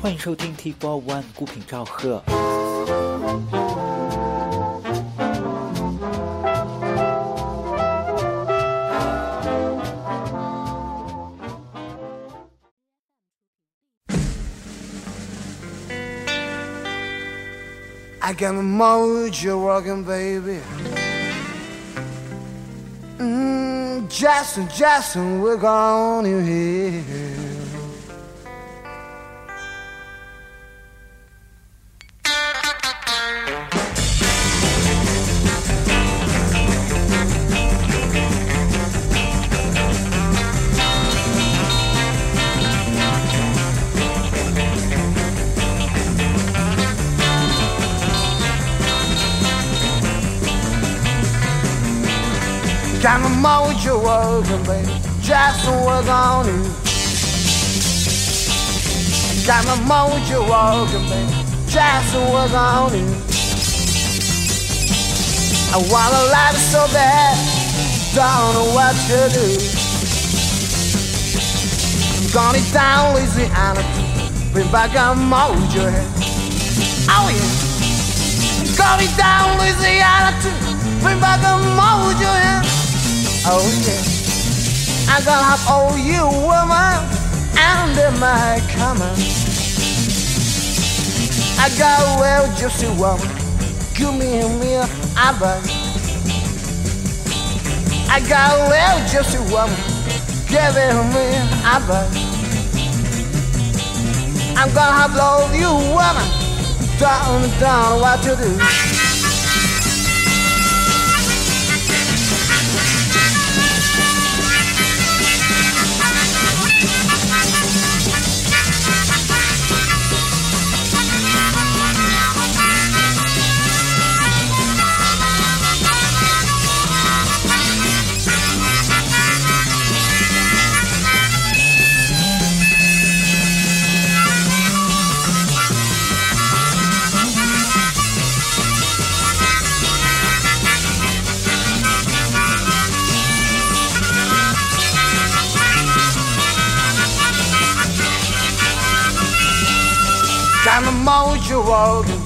欢迎收听 T f o One 孤品赵贺。I got my mojo working, baby. Jackson, Jackson, we're gone in here. Got my mojo working, baby. Jackson, we're gone in. I wanna light it so bad, don't know what to do. Gone it down, Louisiana, bring back a mojo head. Oh yeah. Gone it down, Louisiana, too. bring back a mojo head. Oh yeah. I'm gonna have all you woman under my command. I got well gypsy woman. Give me a meal, I buy. I got well gypsy woman. Give me a meal, I buy. I'm gonna have all you woman. Don't, don't what to do.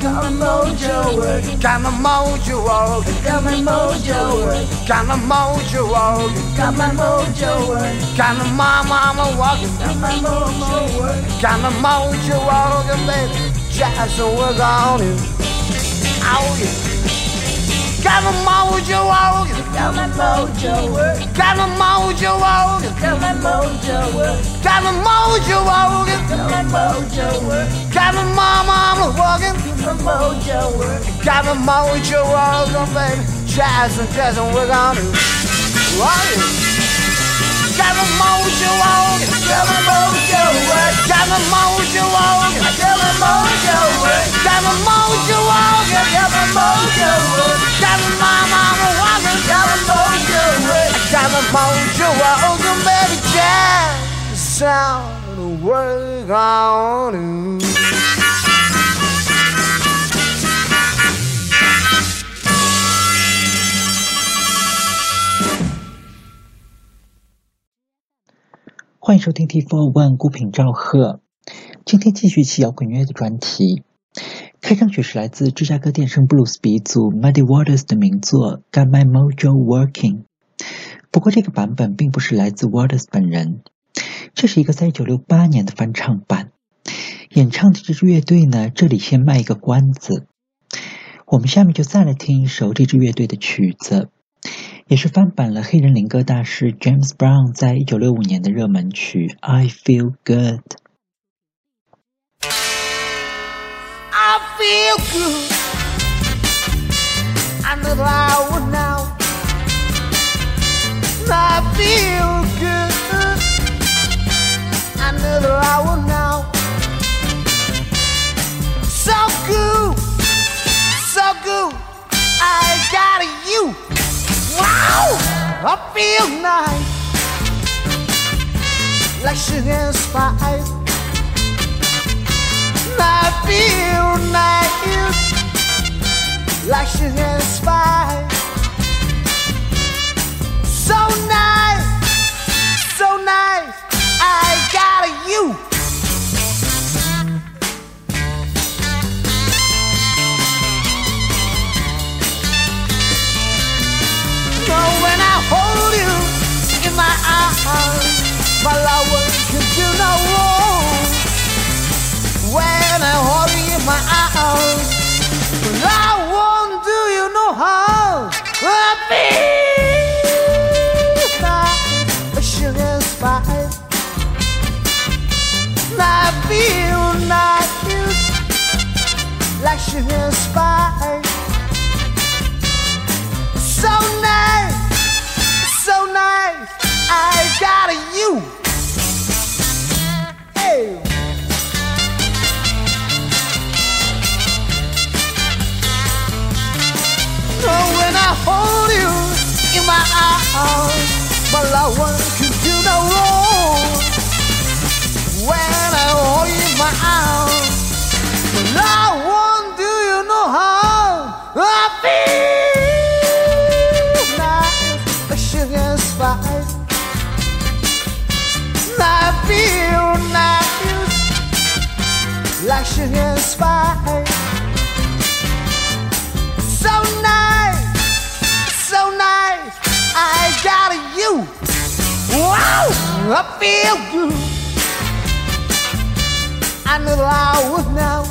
Got my mojo working, got my mojo working, got my mojo working, got my mojo working, got my mojo working, got my mama, I'm walking, got my mojo working, got my mojo working, baby. Jackson, we're gone. Oh yeah. Got my mojo working, got my mojo working, got my mojo working, got my mojo working, got my mojo working, got my mojo working, got my mama, walking, got my mojo got my mojo working, baby. Jackson, Jackson, we're gone in. Oh yeah. Got my mojo got my mojo my mojo got my mojo my mojo got my mojo got my mama, walking, my mojo my mojo working, baby. Jackson, we're gone 欢迎收听 T Four One 孤品赵贺。今天继续期摇滚乐的专题。开场曲是来自芝加哥电声布鲁斯鼻祖 Muddy Waters 的名作《Got My Mojo Working》。不过这个版本并不是来自 Waters 本人，这是一个在一九六八年的翻唱版。演唱的这支乐队呢，这里先卖一个关子。我们下面就再来听一首这支乐队的曲子。也是翻版了黑人灵歌大师 James Brown 在一九六五年的热门曲《I Feel Good》。 I feel good. I know that I would now. I feel good. I know that I would now. I feel nice, like sugar spice. I feel nice, like sugar spice. So nice, so nice. I my arms. My lover can do no wrong. When I hold you in my arms, but I won't do you no harm. I feel like a sugar spice. I feel like you, like sugar spice. So nice. I got you. Hey. When I hold you in my arms, my I feel good. I know I would now.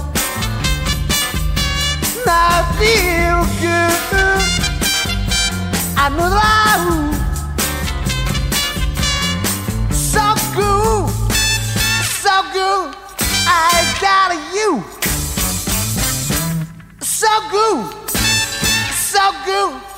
I feel good. I know I would. So good, so good. I got you. So good, so good.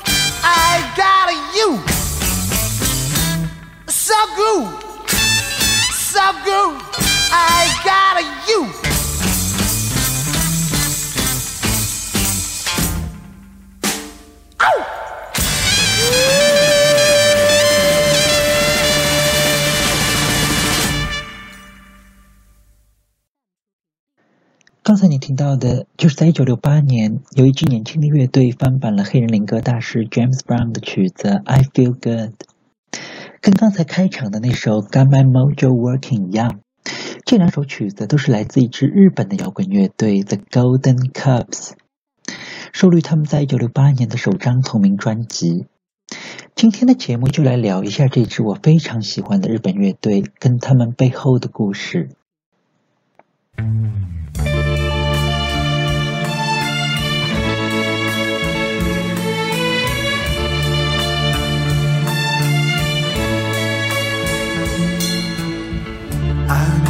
到的，就是在一九六八年，有一支年轻的乐队翻版了黑人灵歌大师 James Brown 的曲子《I Feel Good》，跟刚才开场的那首《Got My Mojo Working》一样，这两首曲子都是来自一支日本的摇滚乐队 The Golden Cubs，收录他们在一九六八年的首张同名专辑。今天的节目就来聊一下这支我非常喜欢的日本乐队跟他们背后的故事。I.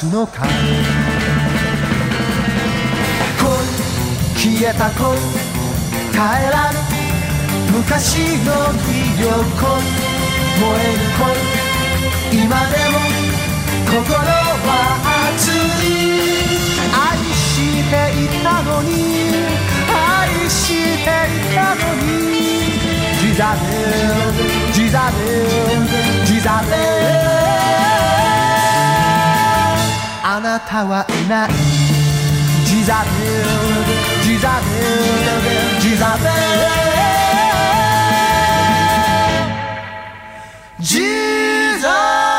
僕は待つのか恋消えた恋帰らぬ昔の日よ恋燃える恋今でも心は熱い愛していたのに愛していたのにジザたはいないジザベジザベジザベジザ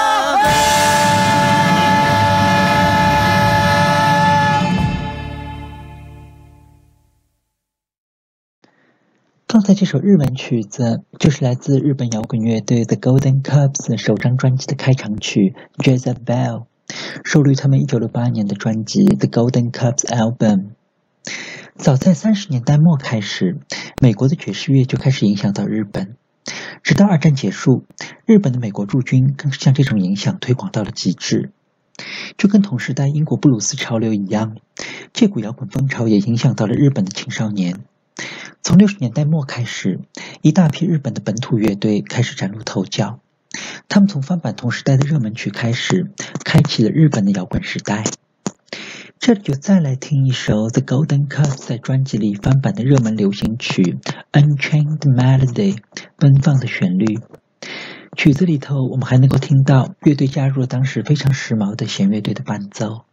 刚才这首日文曲子就是来自日本摇滚乐队 The Golden Cubs 首张专辑的开场曲《Jezebel》， 收录于他们1968年的专辑《The Golden Cubs Album》。早在三十年代末开始，美国的爵士乐就开始影响到日本。直到二战结束，日本的美国驻军更是将这种影响推广到了极致。就跟同时代英国布鲁斯潮流一样，这股摇滚风潮也影响到了日本的青少年。从六十年代末开始，一大批日本的本土乐队开始崭露头角。他们从翻版同时代的热门曲开始，开启了日本的摇滚时代。这里就再来听一首 The Golden Cups 在专辑里翻版的热门流行曲《Unchained Melody》，奔放的旋律。曲子里头，我们还能够听到乐队加入了当时非常时髦的弦乐队的伴奏。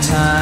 Time,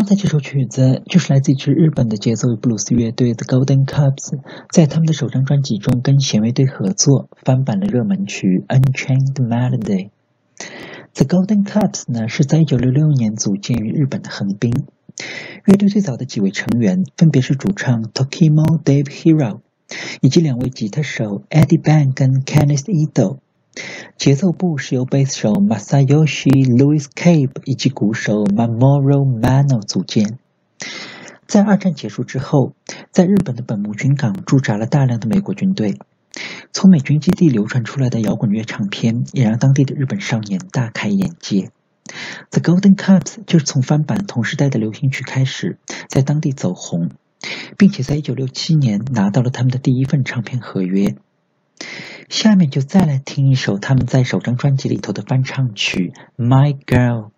刚才这首曲子就是来自一支日本的节奏布鲁斯乐队 The Golden Cubs，在他们的首张专辑中跟弦乐队合作翻版了热门曲 Unchained Melody。The Golden Cubs 呢是在1966年组建于日本的横滨。乐队最早的几位成员分别是主唱 Tokimo Dave Hero，以及两位吉他手 Eddie Bang 跟 Kenneth Ido。节奏部是由贝斯手 Masayoshi Louis Cabe 以及鼓手 Mamoru Mano 组建。在二战结束之后，在日本的本木军港驻扎了大量的美国军队。从美军基地流传出来的摇滚乐唱片，也让当地的日本少年大开眼界。The Golden Cubs 就是从翻版同时代的流行曲开始，在当地走红，并且在1967年拿到了他们的第一份唱片合约。下面就再来听一首他们在首张专辑里头的翻唱曲《My Girl》，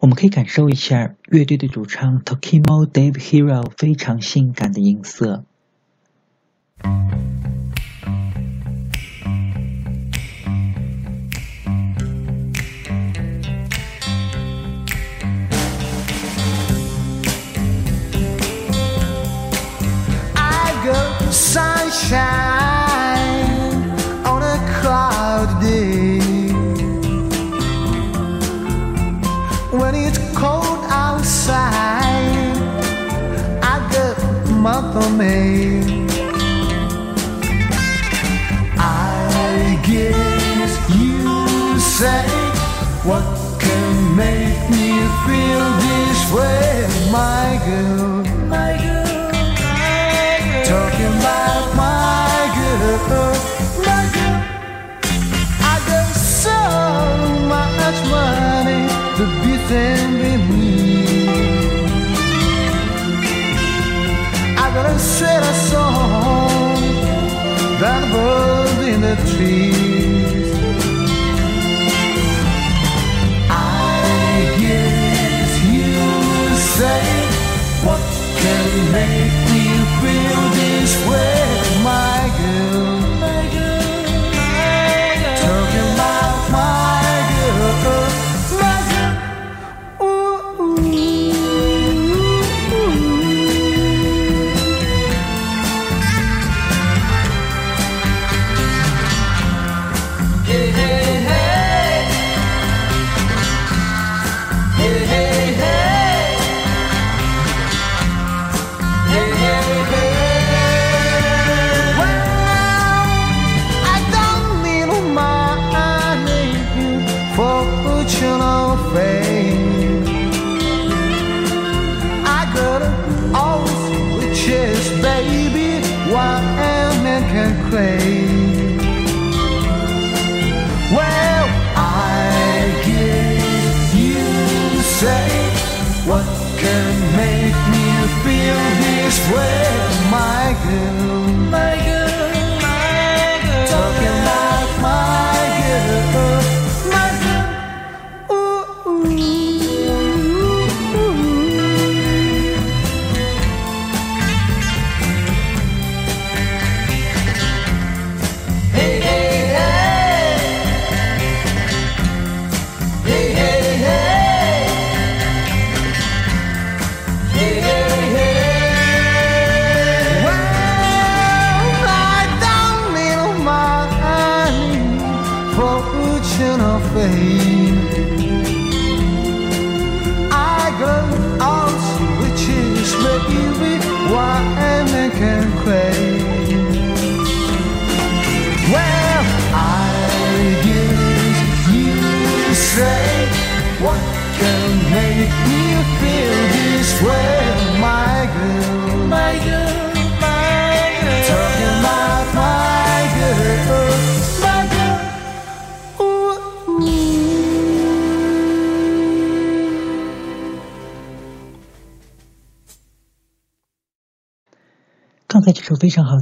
我们可以感受一下乐队的主唱 Tokimo Dave Hero 非常性感的音色。With me. I got a song that bird in the trees. I guess you say what can make me feel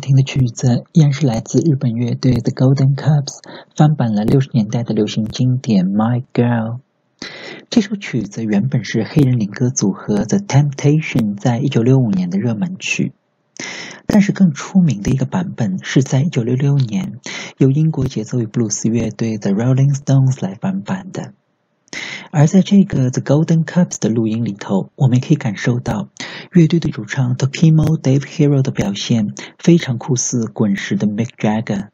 听的曲子，依然是来自日本乐队 The Golden Cubs 翻版了六十年代的流行经典《My Girl》。这首曲子原本是黑人灵歌组合 The Temptation 在一九六五年的热门曲，但是更出名的一个版本是在一九六六年由英国节奏与布鲁斯乐队 The Rolling Stones 来翻版的。而在这个 The Golden Cups 的录音里头，我们可以感受到乐队的主唱 Tokimo Dave Hero 的表现非常酷似滚石的 Mick Jagger。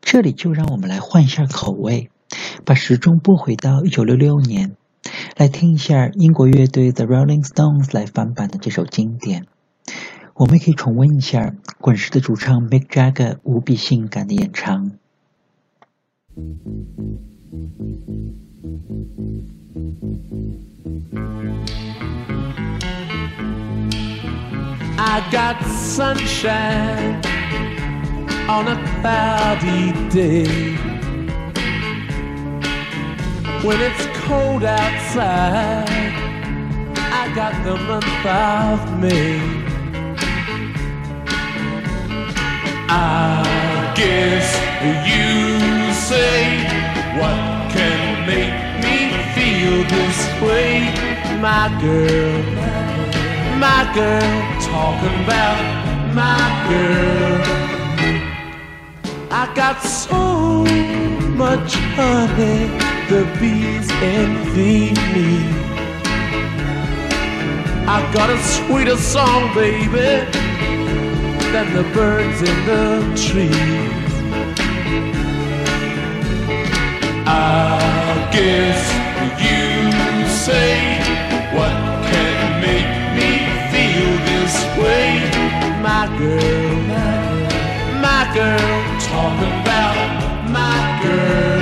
这里就让我们来换一下口味，把时钟拨回到一九六六年，来听一下英国乐队 The Rolling Stones 来翻版的这首经典。我们可以重温一下滚石的主唱 Mick Jagger 无比性感的演唱。I got sunshine on a cloudy day. When it's cold outside, I got the month of May. I guess you say what this way, my girl, my girl, talking about my girl. I got so much honey, the bees envy me. I got a sweeter song, baby, than the birds in the trees. I guess say what can make me feel this way, my girl, my girl, talking about my girl.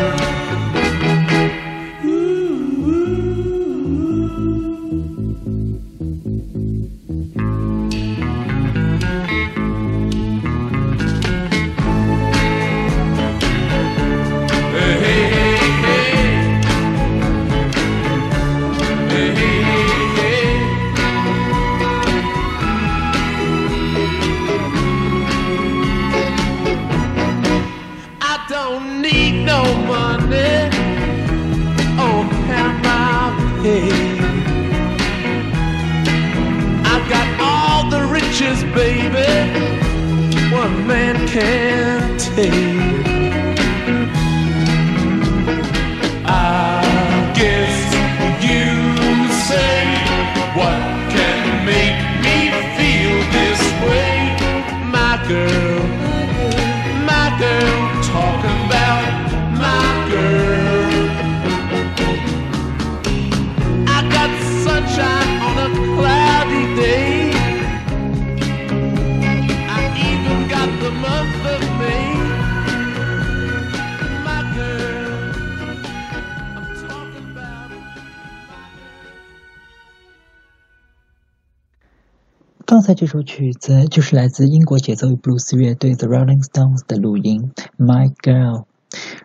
曲子就是来自英国节奏与布鲁斯乐队 The Rolling Stones 的录音《My Girl》，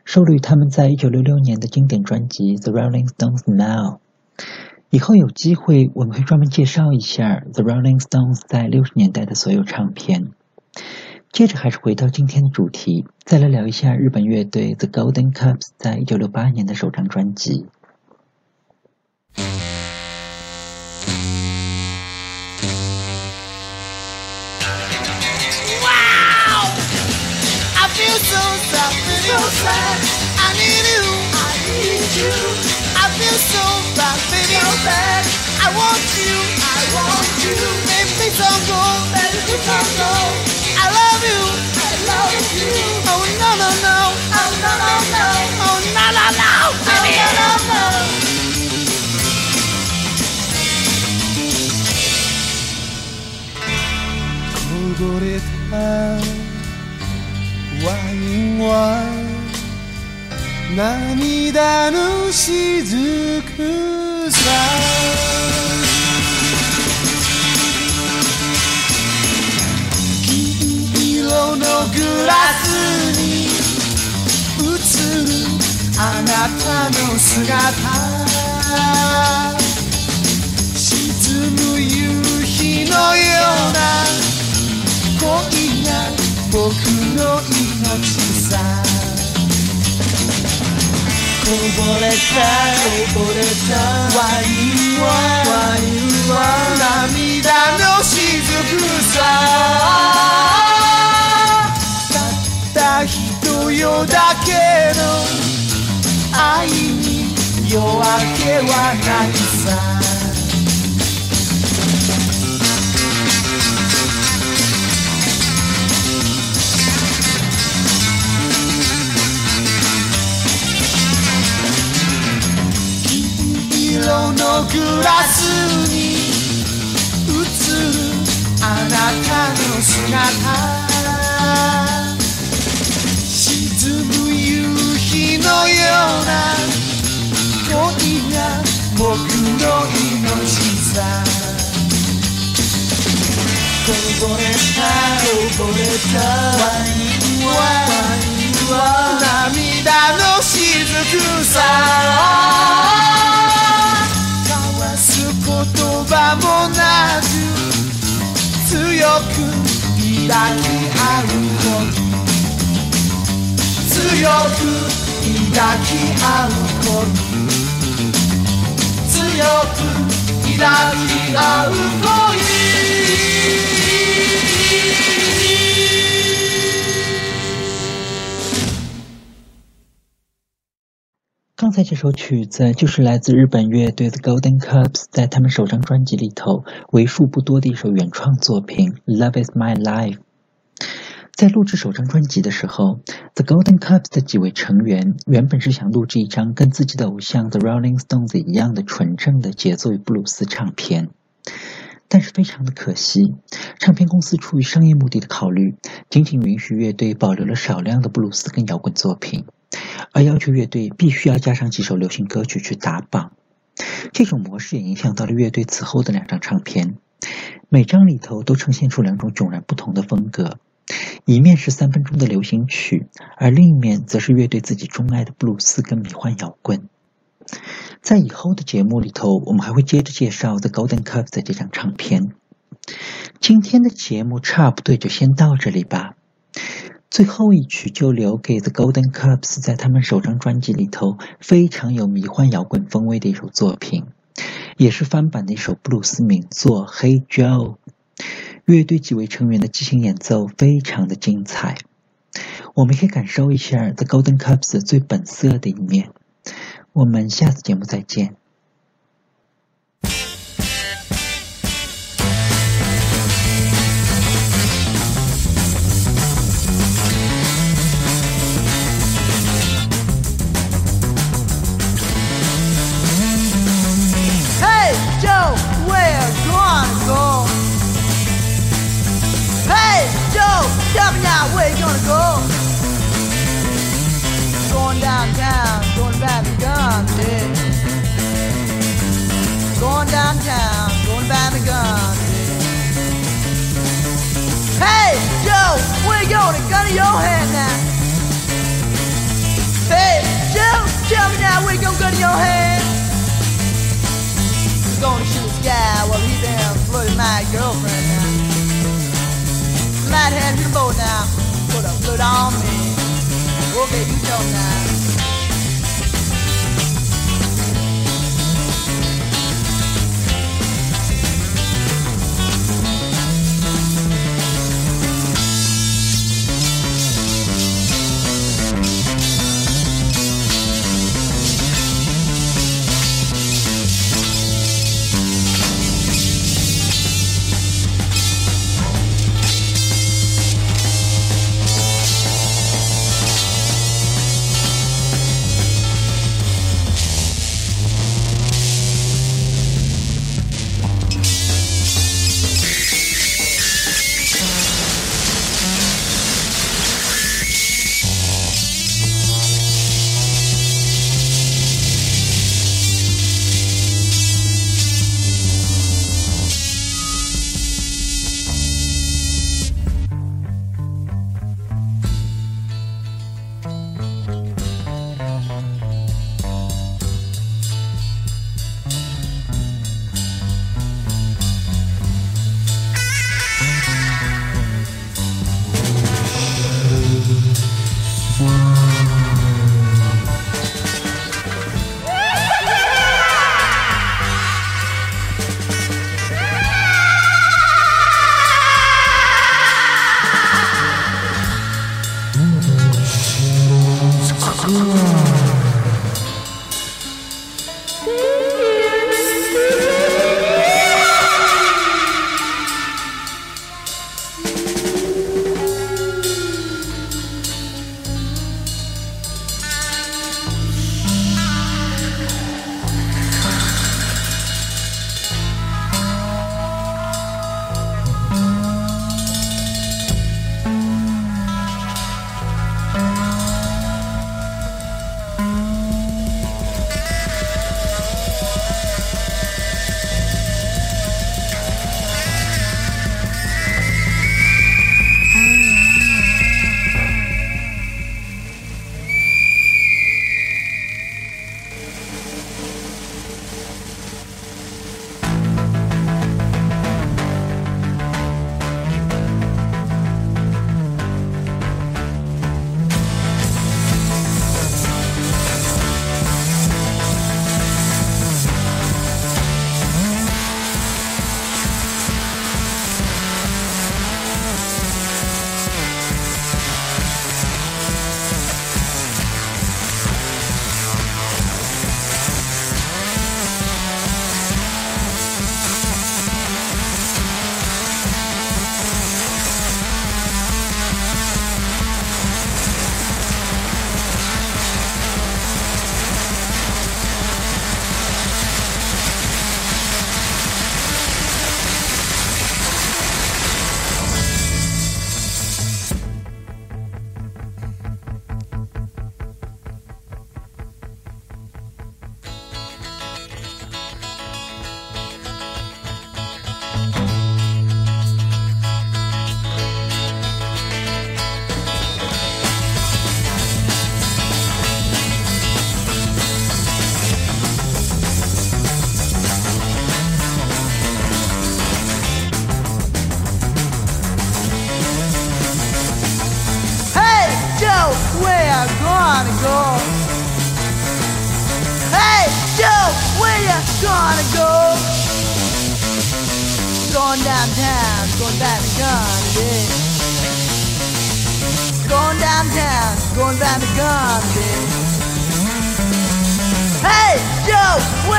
收录于他们在一九六六年的经典专辑《The Rolling Stones Now》。以后有机会我们会专门介绍一下 The Rolling Stones 在六十年代的所有唱片。接着还是回到今天的主题，再来聊一下日本乐队 The Golden Cups 在一九六八年的首张专辑。bad. I need you. I need you. I feel so bad, baby. So bad. I want you. I want you. Make me some gold. Make me some gold. I love you. I love you. Oh no no no. Oh no no no. Oh no no no. Baby. Oh, no, no, no. why why 涙のしずくさ」金色のグラスに映るあなたの姿。沈む夕日のような恋が僕の命さ。ぼれたこぼれたワインはワインは涙のしずくさたった一夜だけの愛に夜明けはないさ色のグラスに映るあなたの姿沈む夕日のような恋が僕の命さこぼれたこぼれたワインは涙の雫さ。もなく強く抱き合うこと強く抱き合うこと強く抱き合う恋才这首曲子就是来自日本乐队 The Golden Cups 在他们首张专辑里头为数不多的一首原创作品《Love Is My Life》。在录制首张专辑的时候，The Golden Cups 的几位成员原本是想录制一张跟自己的偶像 The Rolling Stones 一样的纯正的节奏与布鲁斯唱片，但是非常的可惜，唱片公司出于商业目的的考虑，仅仅允许乐队保留了少量的布鲁斯跟摇滚作品。而要求乐队必须要加上几首流行歌曲去打榜，这种模式也影响到了乐队此后的两张唱片，每张里头都呈现出两种迥然不同的风格，一面是三分钟的流行曲，而另一面则是乐队自己钟爱的布鲁斯跟迷幻摇滚。在以后的节目里头，我们还会接着介绍 The Golden Cup 的这张唱片。今天的节目差不多就先到这里吧。最后一曲就留给 The Golden Cups，在他们首张专辑里头非常有迷幻摇滚风味的一首作品，也是翻版的一首布鲁斯名作《Hey Joe》。乐队几位成员的即兴演奏非常的精彩，我们可以感受一下 The Golden Cups 最本色的一面。我们下次节目再见。Where gonna go? Hey Joe, tell me now where you gonna go? Going downtown, going back to guns. Going downtown, going back to guns. Hey Joe, where you going? A gun in your hand now. Hey Joe, tell me now where you gonna gun in your hand? gonna shoot guy while he been flirting my girlfriend now. Might have you both now. Put a flirt on me. Okay, you know now.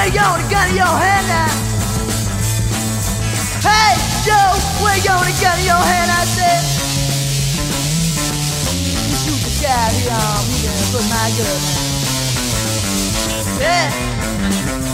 Where you gun in your now. Hey, Joe, where you gun in your hand, said. You shoot the guy here, he can put my. Yeah. Yeah.